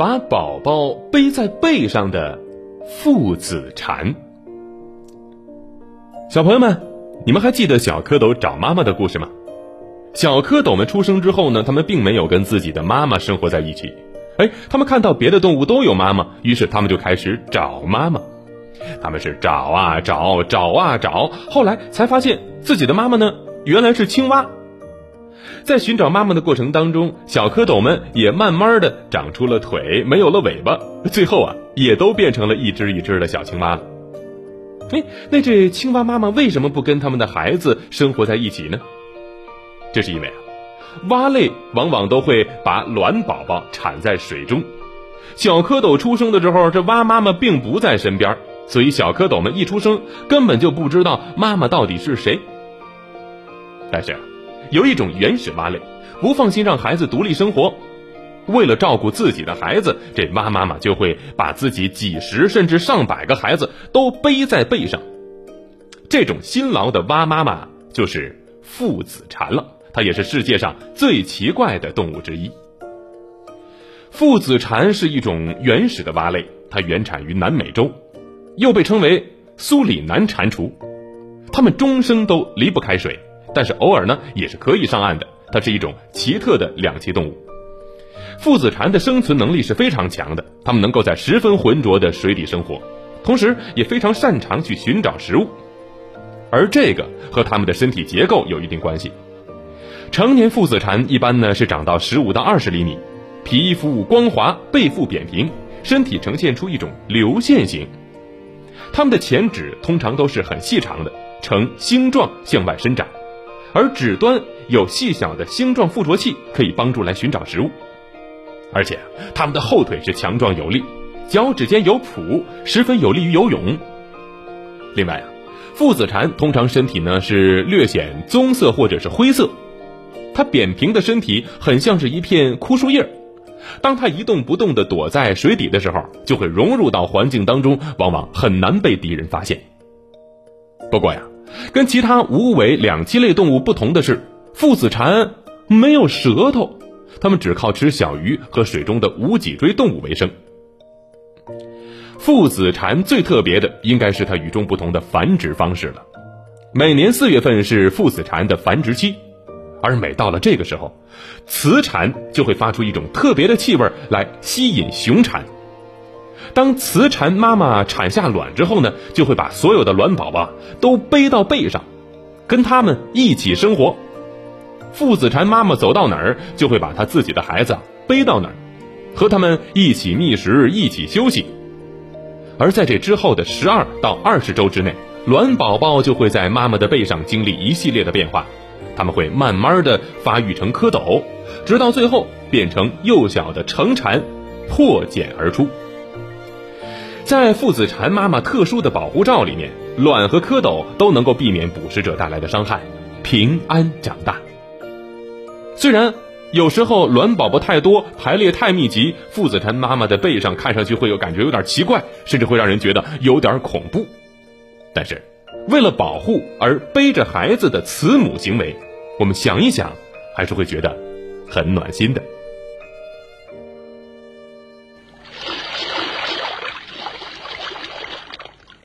把宝宝背在背上的父子蝉。小朋友们，你们还记得小蝌蚪找妈妈的故事吗？小蝌蚪们出生之后呢，他们并没有跟自己的妈妈生活在一起。哎，他们看到别的动物都有妈妈，于是他们就开始找妈妈。他们是找啊找，找啊找，后来才发现自己的妈妈呢，原来是青蛙。在寻找妈妈的过程当中，小蝌蚪们也慢慢的长出了腿，没有了尾巴，最后啊，也都变成了一只一只的小青蛙了。哎，那这青蛙妈妈为什么不跟他们的孩子生活在一起呢？这是因为啊，蛙类往往都会把卵宝宝产在水中，小蝌蚪出生的时候，这蛙妈妈并不在身边，所以小蝌蚪们一出生根本就不知道妈妈到底是谁。但是。有一种原始蛙类，不放心让孩子独立生活，为了照顾自己的孩子，这蛙妈妈就会把自己几十甚至上百个孩子都背在背上。这种辛劳的蛙妈妈就是父子蝉了，它也是世界上最奇怪的动物之一。父子蝉是一种原始的蛙类，它原产于南美洲，又被称为苏里南蟾蜍，它们终生都离不开水。但是偶尔呢，也是可以上岸的。它是一种奇特的两栖动物。父子蝉的生存能力是非常强的，它们能够在十分浑浊的水底生活，同时也非常擅长去寻找食物。而这个和它们的身体结构有一定关系。成年父子蝉一般呢是长到十五到二十厘米，皮肤光滑，背腹扁平，身体呈现出一种流线型。它们的前趾通常都是很细长的，呈星状向外伸展。而指端有细小的星状附着器，可以帮助来寻找食物，而且它们的后腿是强壮有力，脚趾间有蹼，十分有利于游泳。另外啊，父子蝉通常身体呢是略显棕色或者是灰色，它扁平的身体很像是一片枯树叶，当它一动不动地躲在水底的时候，就会融入到环境当中，往往很难被敌人发现。不过呀。跟其他无尾两栖类动物不同的是，父子蝉没有舌头，它们只靠吃小鱼和水中的无脊椎动物为生。父子蝉最特别的应该是它与众不同的繁殖方式了。每年四月份是父子蝉的繁殖期，而每到了这个时候，雌蝉就会发出一种特别的气味来吸引雄蝉。当雌蝉妈妈产下卵之后呢，就会把所有的卵宝宝都背到背上，跟它们一起生活。父子蝉妈妈走到哪儿，就会把它自己的孩子背到哪儿，和他们一起觅食，一起休息。而在这之后的十二到二十周之内，卵宝宝就会在妈妈的背上经历一系列的变化，他们会慢慢的发育成蝌蚪，直到最后变成幼小的成蝉，破茧而出。在父子蝉妈妈特殊的保护罩里面，卵和蝌蚪都能够避免捕食者带来的伤害，平安长大。虽然有时候卵宝宝太多，排列太密集，父子蝉妈妈的背上看上去会有感觉有点奇怪，甚至会让人觉得有点恐怖。但是，为了保护而背着孩子的慈母行为，我们想一想，还是会觉得很暖心的。